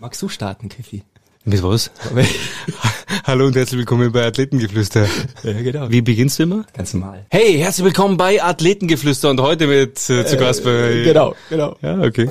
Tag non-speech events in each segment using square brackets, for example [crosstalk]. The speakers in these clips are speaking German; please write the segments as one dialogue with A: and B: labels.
A: Magst du starten, Kiffi?
B: Mit was? [laughs] Hallo und herzlich willkommen bei Athletengeflüster.
A: Ja, genau.
B: Wie beginnst du immer?
A: Ganz normal.
B: Hey, herzlich willkommen bei Athletengeflüster und heute mit äh, zu Gast bei...
A: Genau, genau.
B: Ja, okay.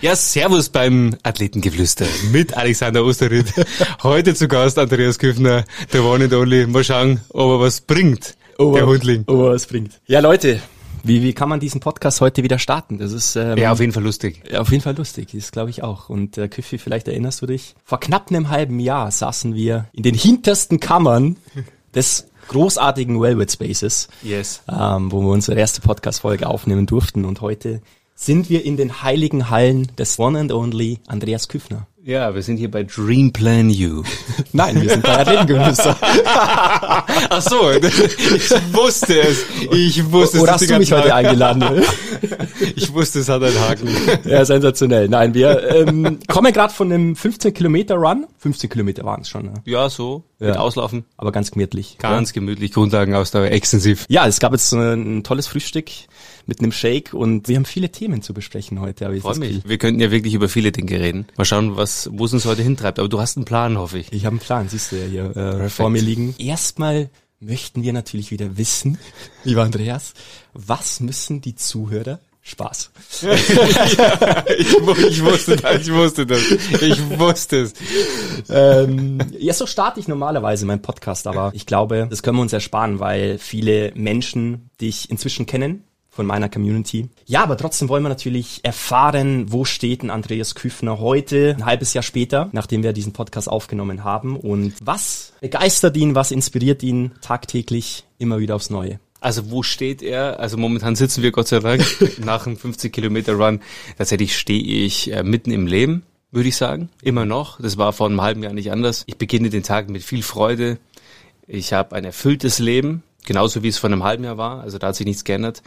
B: Ja, servus beim Athletengeflüster mit Alexander Osterried. Heute zu Gast Andreas Küffner, der One and Only. Mal schauen, ob er was bringt,
A: Oh,
B: der Hundling.
A: Oh, was bringt. Ja, Leute, wie, wie kann man diesen Podcast heute wieder starten? Das ist ähm,
B: Ja, auf jeden Fall lustig.
A: auf jeden Fall lustig, ist glaube ich auch. Und äh, Küffi, vielleicht erinnerst du dich, vor knapp einem halben Jahr saßen wir in den hintersten Kammern des großartigen Velvet Spaces,
B: Yes.
A: ähm, wo wir unsere erste Podcast-Folge aufnehmen durften. Und heute sind wir in den heiligen Hallen des One and Only Andreas Küffner.
B: Ja, wir sind hier bei Dream Plan You. [laughs]
A: Nein, wir sind bei Athletengeflüster. [laughs]
B: Ach so, ich wusste es. Ich wusste es.
A: Oder hast du mich heute eingeladen? [laughs]
B: Ich wusste, es hat einen Haken.
A: Ja, sensationell. Nein, wir ähm, kommen gerade von einem 15 Kilometer Run. 15 Kilometer waren es schon, ne?
B: Ja, so. Mit
A: Ja.
B: Auslaufen.
A: aber ganz gemütlich.
B: Ganz gemütlich, Grundlagenausdauer, extensiv.
A: Ja, es gab jetzt äh, ein tolles Frühstück mit einem Shake und wir haben viele Themen zu besprechen heute. Habe ich
B: Freue mich. Wir könnten ja wirklich über viele Dinge reden. Mal schauen, was, wo es uns heute hintreibt. Aber du hast einen Plan, hoffe ich.
A: Ich habe einen Plan, siehst du ja hier äh, vor mir liegen. Erstmal möchten wir natürlich wieder wissen, [laughs] lieber Andreas, was müssen die Zuhörer Spaß.
B: ich, [laughs] ich wusste das, ich wusste das. Ich wusste es.
A: ähm, ja, so starte ich normalerweise meinen Podcast, aber ich glaube, das können wir uns ersparen, weil viele Menschen dich inzwischen kennen von meiner Community. Ja, aber trotzdem wollen wir natürlich erfahren, wo steht ein Andreas Küffner heute, ein halbes Jahr später, nachdem wir diesen Podcast aufgenommen haben und was begeistert ihn, was inspiriert ihn tagtäglich immer wieder aufs Neue.
B: Also wo steht er? Also momentan sitzen wir Gott sei Dank [laughs] nach einem 50 Kilometer Run. Tatsächlich stehe ich äh, mitten im Leben, würde ich sagen. Immer noch. Das war vor einem halben Jahr nicht anders. Ich beginne den Tag mit viel Freude. Ich habe ein erfülltes Leben, genauso wie es vor einem halben Jahr war. Also da hat sich nichts geändert.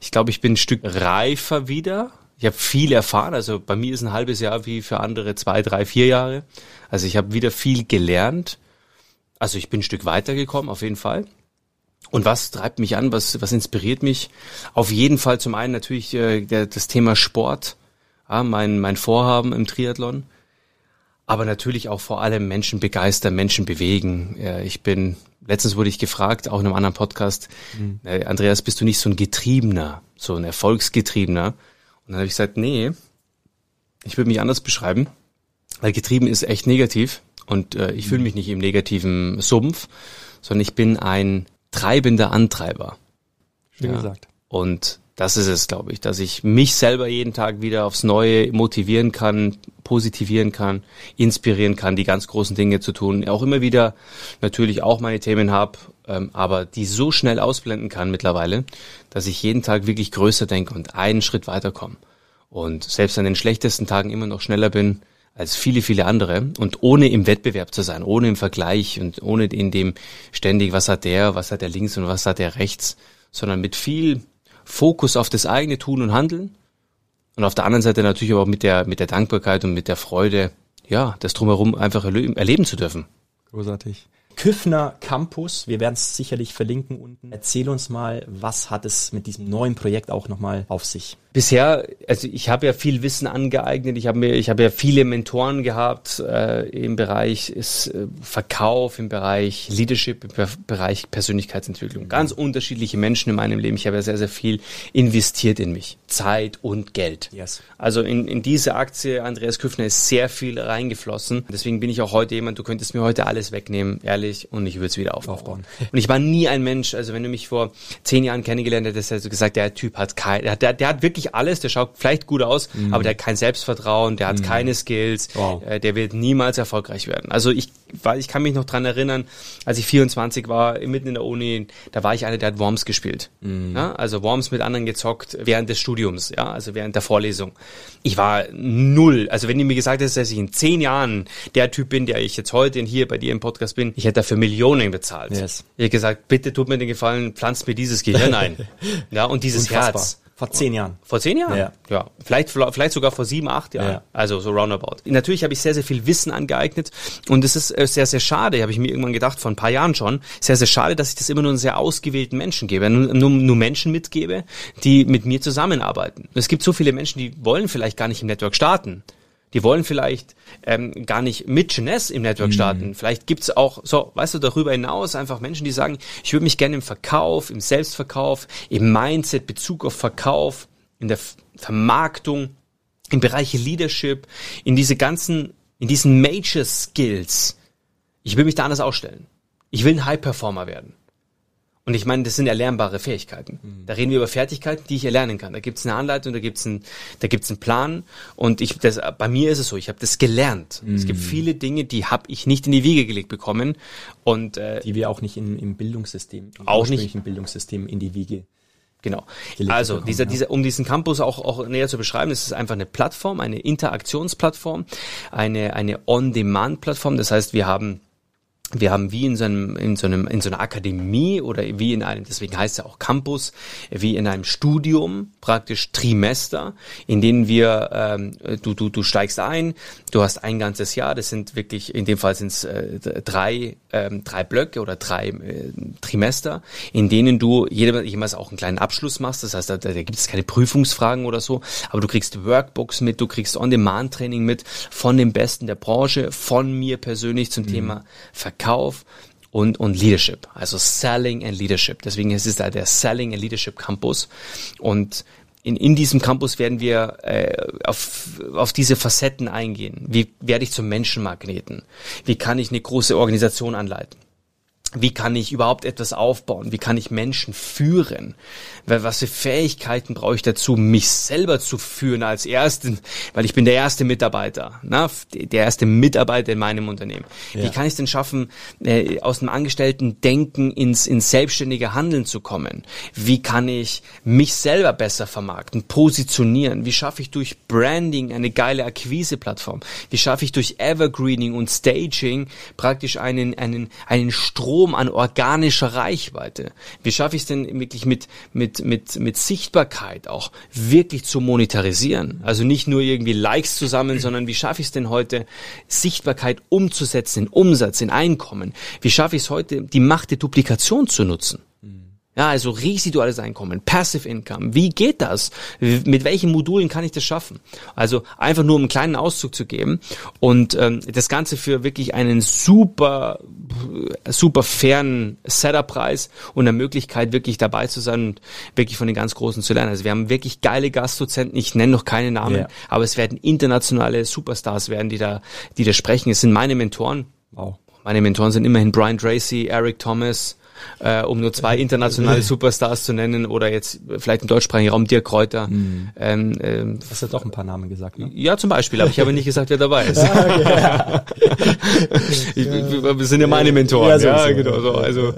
B: Ich glaube, ich bin ein Stück reifer wieder. Ich habe viel erfahren. Also bei mir ist ein halbes Jahr wie für andere zwei, drei, vier Jahre. Also ich habe wieder viel gelernt. Also ich bin ein Stück weitergekommen, auf jeden Fall. Und was treibt mich an? Was, was inspiriert mich? Auf jeden Fall zum einen natürlich äh, der, das Thema Sport, ja, mein, mein Vorhaben im Triathlon. Aber natürlich auch vor allem Menschen begeistern, Menschen bewegen. Ja, ich bin, letztens wurde ich gefragt, auch in einem anderen Podcast, äh, Andreas, bist du nicht so ein Getriebener, so ein Erfolgsgetriebener? Und dann habe ich gesagt, nee, ich würde mich anders beschreiben, weil getrieben ist echt negativ und äh, ich fühle mich nicht im negativen Sumpf, sondern ich bin ein treibender Antreiber.
A: Schön
B: Ja.
A: gesagt.
B: Und das ist es, glaube ich, dass ich mich selber jeden Tag wieder aufs Neue motivieren kann, positivieren kann, inspirieren kann, die ganz großen Dinge zu tun. Auch immer wieder natürlich auch meine Themen habe, ähm, aber die so schnell ausblenden kann mittlerweile, dass ich jeden Tag wirklich größer denke und einen Schritt weiterkomme. Und selbst an den schlechtesten Tagen immer noch schneller bin als viele, viele andere und ohne im Wettbewerb zu sein, ohne im Vergleich und ohne in dem ständig, was hat der, was hat der links und was hat der rechts, sondern mit viel Fokus auf das eigene Tun und Handeln und auf der anderen Seite natürlich aber auch mit der, mit der Dankbarkeit und mit der Freude, ja, das drumherum einfach erle- erleben zu dürfen.
A: Großartig. Küffner Campus, wir werden es sicherlich verlinken unten. Erzähl uns mal, was hat es mit diesem neuen Projekt auch nochmal auf sich?
B: Bisher, also ich habe ja viel Wissen angeeignet, ich habe mir, ich habe ja viele Mentoren gehabt äh, im Bereich ist, äh, Verkauf, im Bereich Leadership, im Bereich Persönlichkeitsentwicklung. Ganz unterschiedliche Menschen in meinem Leben. Ich habe ja sehr, sehr viel investiert in mich. Zeit und Geld.
A: Yes.
B: Also in, in diese Aktie, Andreas Küffner, ist sehr viel reingeflossen. Deswegen bin ich auch heute jemand, du könntest mir heute alles wegnehmen, ehrlich, und ich würde es wieder aufbauen. aufbauen. [laughs] Und ich war nie ein Mensch, also wenn du mich vor zehn Jahren kennengelernt hättest, hättest du gesagt, der Typ hat kein, der, der hat wirklich alles, der schaut vielleicht gut aus, mhm. aber der hat kein Selbstvertrauen, der hat mhm. keine Skills, wow. äh, der wird niemals erfolgreich werden. Also ich, weil ich kann mich noch dran erinnern, als ich 24 war, mitten in der Uni, da war ich einer, der hat Worms gespielt. Mhm. Ja, also Worms mit anderen gezockt während des Studiums, ja, also während der Vorlesung. Ich war null. Also wenn du mir gesagt hättest, dass ich in zehn Jahren der Typ bin, der ich jetzt heute hier bei dir im Podcast bin, ich hätte dafür Millionen bezahlt. Yes. Ich hätte gesagt, bitte tut mir den Gefallen, pflanzt mir dieses Gehirn ein. [laughs] ja, und dieses Unfassbar. Herz.
A: Vor zehn Jahren.
B: Vor zehn Jahren? Ja. ja. Vielleicht, vielleicht sogar vor sieben, acht Jahren. Ja. Also so roundabout. Natürlich habe ich sehr, sehr viel Wissen angeeignet und es ist äh, sehr, sehr schade, habe ich mir irgendwann gedacht, vor ein paar Jahren schon, sehr, sehr schade, dass ich das immer nur sehr ausgewählten Menschen gebe, nur, nur, nur Menschen mitgebe, die mit mir zusammenarbeiten. Es gibt so viele Menschen, die wollen vielleicht gar nicht im Network starten. Die wollen vielleicht ähm, gar nicht mit Jeunesse im Network mhm. starten. Mhm. Vielleicht gibt's auch, so, weißt du, darüber hinaus einfach Menschen, die sagen, ich würde mich gerne im Verkauf, im Selbstverkauf, im Mindset, Bezug auf Verkauf, in der Vermarktung, im Bereich Leadership, in diese ganzen, in diesen Major Skills. Ich will mich da anders ausstellen. Ich will ein High Performer werden. Und ich meine, das sind erlernbare Fähigkeiten. Mhm. Da reden wir über Fertigkeiten, die ich erlernen kann. Da gibt es eine Anleitung, da gibt es einen, da gibt's einen Plan. Und ich, das, bei mir ist es so, ich habe das gelernt. Mhm. Es gibt mhm. viele Dinge, die habe ich nicht in die Wiege gelegt bekommen. Und
A: äh, die wir auch nicht in, im Bildungssystem,
B: im auch nicht
A: im Bildungssystem in die Wiege
B: Genau. Also bekommen, dieser, ja. dieser, um diesen Campus auch, auch näher zu beschreiben, das ist einfach eine Plattform, eine Interaktionsplattform, eine, eine On-Demand-Plattform. Das heißt, wir haben wir haben wie in so einem, in so einem, in so einer Akademie oder wie in einem, deswegen heißt es ja auch Campus, wie in einem Studium, praktisch Trimester, in denen wir, ähm, du, du, du steigst ein, du hast ein ganzes Jahr, das sind wirklich, in dem Fall sind es äh, drei, ähm, drei Blöcke oder drei äh, Trimester, in denen du jemals auch einen kleinen Abschluss machst, das heißt, da, da gibt es keine Prüfungsfragen oder so, aber du kriegst Workbooks mit, du kriegst On-Demand-Training mit von den Besten der Branche, von mir persönlich zum mhm. Thema Verkauf Verkauf und, und Leadership, also Selling and Leadership. Deswegen ist es da der Selling and Leadership Campus. Und in, in diesem Campus werden wir äh, auf, auf diese Facetten eingehen. Wie werde ich zum Menschenmagneten? Wie kann ich eine große Organisation anleiten? Wie kann ich überhaupt etwas aufbauen? Wie kann ich Menschen führen? Was für Fähigkeiten brauche ich dazu, mich selber zu führen als Ersten? Weil ich bin der erste Mitarbeiter, na? der erste Mitarbeiter in meinem Unternehmen. Ja. Wie kann ich es denn schaffen, äh, aus einem Angestellten Denken ins, ins selbstständige Handeln zu kommen? Wie kann ich mich selber besser vermarkten, positionieren? Wie schaffe ich durch Branding eine geile Akquise-Plattform? Wie schaffe ich durch Evergreening und Staging praktisch einen, einen, einen Strom Strom an organischer Reichweite? Wie schaffe ich es denn wirklich mit, mit, mit, mit Sichtbarkeit auch wirklich zu monetarisieren? Also nicht nur irgendwie Likes zu sammeln, sondern wie schaffe ich es denn heute, Sichtbarkeit umzusetzen in Umsatz, in Einkommen? Wie schaffe ich es heute, die Macht der Duplikation zu nutzen? Ja, also residuales Einkommen, Passive Income. Wie geht das? Mit welchen Modulen kann ich das schaffen? Also einfach nur um einen kleinen Auszug zu geben und ähm, das Ganze für wirklich einen super, super fairen Setup-Preis und eine Möglichkeit, wirklich dabei zu sein und wirklich von den ganz Großen zu lernen. Also wir haben wirklich geile Gastdozenten. Ich nenne noch keine Namen, yeah. aber es werden internationale Superstars werden, die da, die da sprechen. Es sind meine Mentoren. Wow. Meine Mentoren sind immerhin Brian Tracy, Eric Thomas, äh, um nur zwei internationale [laughs] Superstars zu nennen oder jetzt vielleicht im deutschsprachigen Raum Dirk Kräuter. Mhm.
A: Ähm, ähm, Hast du doch ein paar Namen gesagt, ne?
B: Ja, zum Beispiel, aber ich habe nicht gesagt, wer dabei ist. [laughs] [laughs] ich, wir sind ja meine Mentoren. Ja, so ja genau. So, also,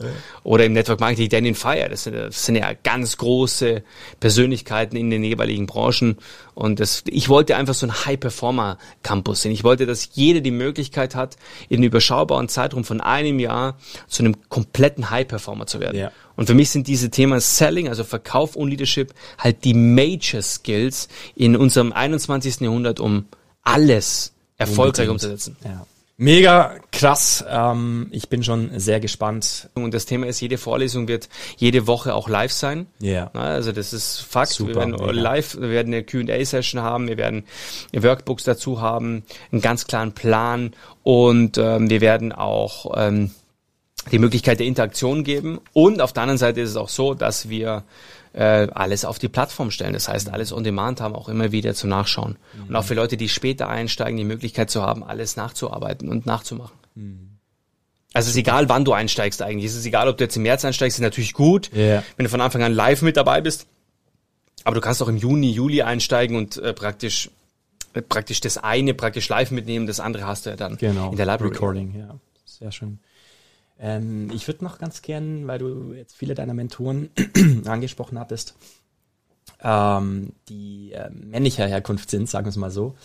B: oder im Network Marketing Daniel Fire, das sind, das sind ja ganz große Persönlichkeiten in den jeweiligen Branchen und das, ich wollte einfach so ein High-Performer-Campus sehen. Ich wollte, dass jeder die Möglichkeit hat, in einem überschaubaren Zeitraum von einem Jahr zu einem kompletten High-Performer zu werden. Ja. Und für mich sind diese Themen Selling, also Verkauf und Leadership, halt die Major Skills in unserem 21. Jahrhundert, um alles erfolgreich umzusetzen.
A: Ja. Mega krass. Ähm, ich bin schon sehr gespannt.
B: Und das Thema ist, jede Vorlesung wird jede Woche auch live sein.
A: Ja.
B: Na, Also das ist Fakt.
A: Super,
B: wir werden
A: mega.
B: live, wir werden eine Q&A-Session haben, wir werden Workbooks dazu haben, einen ganz klaren Plan und ähm, wir werden auch ähm, die Möglichkeit der Interaktion geben. Und auf der anderen Seite ist es auch so, dass wir äh, alles auf die Plattform stellen. Das heißt, alles on demand haben, auch immer wieder zum Nachschauen. Und auch für Leute, die später einsteigen, die Möglichkeit zu haben, alles nachzuarbeiten und nachzumachen. Also es ist egal, wann du einsteigst eigentlich. Es ist egal, ob du jetzt im März einsteigst, ist natürlich gut,
A: Ja.
B: wenn du von Anfang an live mit dabei bist. Aber du kannst auch im Juni, Juli einsteigen und äh, praktisch äh, praktisch das eine praktisch live mitnehmen, das andere hast du ja dann
A: Genau.
B: in der Library.
A: Recording, ja. Sehr schön. Ähm, ich würde noch ganz gern, weil du jetzt viele deiner Mentoren [clears throat] angesprochen hattest, ähm, die äh, männlicher Herkunft sind, sagen wir es mal so.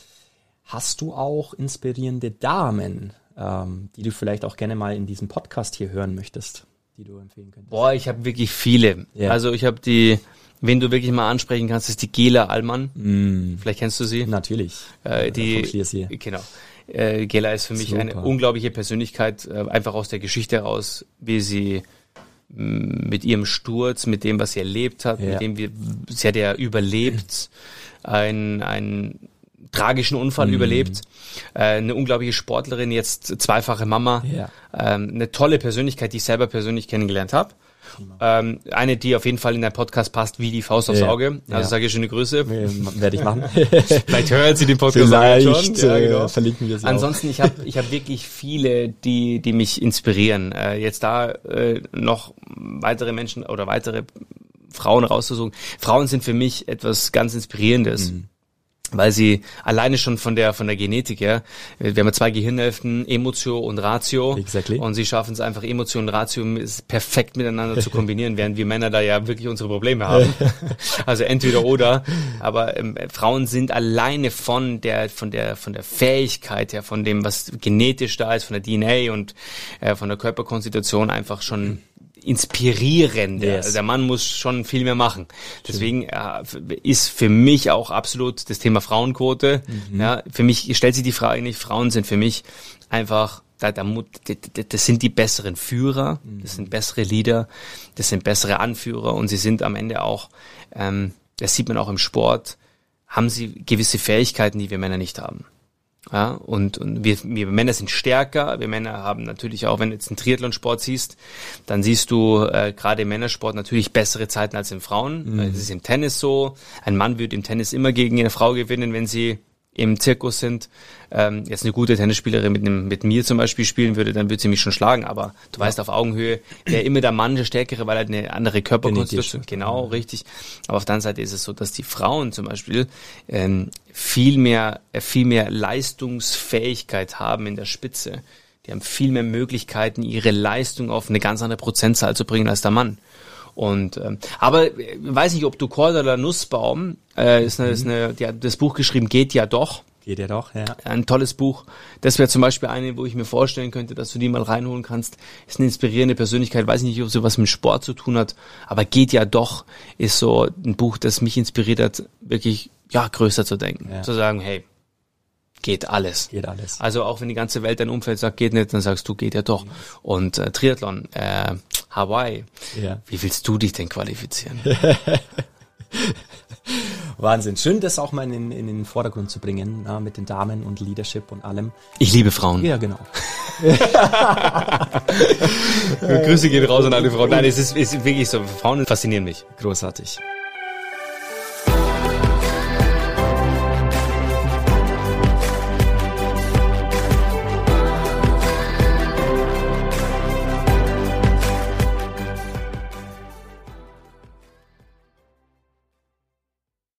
A: Hast du auch inspirierende Damen, ähm, die du vielleicht auch gerne mal in diesem Podcast hier hören möchtest, die du empfehlen könntest?
B: Boah, ich habe wirklich viele.
A: Ja.
B: Also ich habe die, wen du wirklich mal ansprechen kannst, ist die Gela Allmann.
A: Mm,
B: Vielleicht kennst du sie.
A: natürlich.
B: Äh,
A: Vom
B: die, genau. Äh, Gela ist für mich
A: Super.
B: eine unglaubliche Persönlichkeit, äh, einfach aus der Geschichte heraus, wie sie mh, mit ihrem Sturz, mit dem, was sie erlebt hat,
A: Ja.
B: mit dem wir, sie hat ja überlebt, ein, ein tragischen Unfall
A: Mhm.
B: überlebt, äh, eine unglaubliche Sportlerin, jetzt zweifache Mama,
A: Ja.
B: ähm, eine tolle Persönlichkeit, die ich selber persönlich kennengelernt habe. Ähm, eine, die auf jeden Fall in dein Podcast passt, wie die Faust aufs. Auge. Also
A: Ja.
B: sage ich schöne Grüße.
A: Werde ich machen. [laughs]
B: Vielleicht hört sie den Podcast
A: Vielleicht
B: auch schon. Ja,
A: äh,
B: genau.
A: verlinken wir sie
B: Ansonsten, ich habe ich hab wirklich viele, die, die mich inspirieren. Äh, jetzt da äh, noch weitere Menschen oder weitere Frauen rauszusuchen. Frauen sind für mich etwas ganz Inspirierendes.
A: Mhm.
B: Weil sie alleine schon von der von der Genetik her, wir haben ja zwei Gehirnhälften, Emotio und Ratio.
A: Exactly.
B: Und sie schaffen es einfach, Emotio und Ratio perfekt miteinander zu kombinieren, während wir Männer da ja wirklich unsere Probleme haben. [laughs] also entweder oder. Aber ähm, Frauen sind alleine von der von der von der Fähigkeit her, von dem, was genetisch da ist, von der DNA und äh, von der Körperkonstitution einfach schon inspirierend.
A: Yes.
B: Also der Mann muss schon viel mehr machen. Deswegen äh, ist für mich auch absolut das Thema Frauenquote. Ja, für mich stellt sich die Frage nicht, Frauen sind für mich einfach da, da, das sind die besseren Führer, das sind bessere Leader, das sind bessere Anführer und sie sind am Ende auch, ähm, das sieht man auch im Sport, haben sie gewisse Fähigkeiten, die wir Männer nicht haben. Ja, und, und wir, wir Männer sind stärker. Wir Männer haben natürlich auch, wenn du jetzt einen Triathlonsport siehst, dann siehst du äh, gerade im Männersport natürlich bessere Zeiten als im Frauen. Äh, Das ist im Tennis so. Ein Mann wird im Tennis immer gegen eine Frau gewinnen, wenn sie im Zirkus sind. Ähm, jetzt eine gute Tennisspielerin mit, einem, mit mir zum Beispiel spielen würde, dann würde sie mich schon schlagen. Aber du weißt auf Augenhöhe, wäre immer der Mann der Stärkere, weil er eine andere Körperkonstitution. Genau, richtig. Aber auf der anderen Seite ist es so, dass die Frauen zum Beispiel ähm, viel mehr, äh, viel mehr Leistungsfähigkeit haben in der Spitze. Die haben viel mehr Möglichkeiten, ihre Leistung auf eine ganz andere Prozentzahl zu bringen als der Mann. Und ähm, aber äh, weiß nicht, ob du Korda oder Nussbaum äh, ist eine, ist eine, die hat das Buch geschrieben, geht ja doch.
A: Geht ja doch, ja.
B: Ein tolles Buch. Das wäre zum Beispiel eine, wo ich mir vorstellen könnte, dass du die mal reinholen kannst. Ist eine inspirierende Persönlichkeit. Weiß nicht, ob sie was mit Sport zu tun hat, aber geht ja doch. Ist so ein Buch, das mich inspiriert hat, wirklich ja größer zu denken,
A: Ja.
B: zu sagen, hey, geht alles.
A: Geht alles.
B: Also auch wenn die ganze Welt dein Umfeld sagt, geht nicht, dann sagst du, geht ja doch. Und äh, Triathlon, äh, Hawaii,
A: Ja.
B: wie willst du dich denn qualifizieren? [laughs]
A: Wahnsinn. Schön, das auch mal in, in den Vordergrund zu bringen, ja, mit den Damen und Leadership und allem.
B: Ich liebe Frauen.
A: Ja, genau. [laughs] [laughs]
B: Grüße gehen raus an alle Frauen. Nein, es ist, es ist wirklich so. Frauen faszinieren mich.
A: Großartig.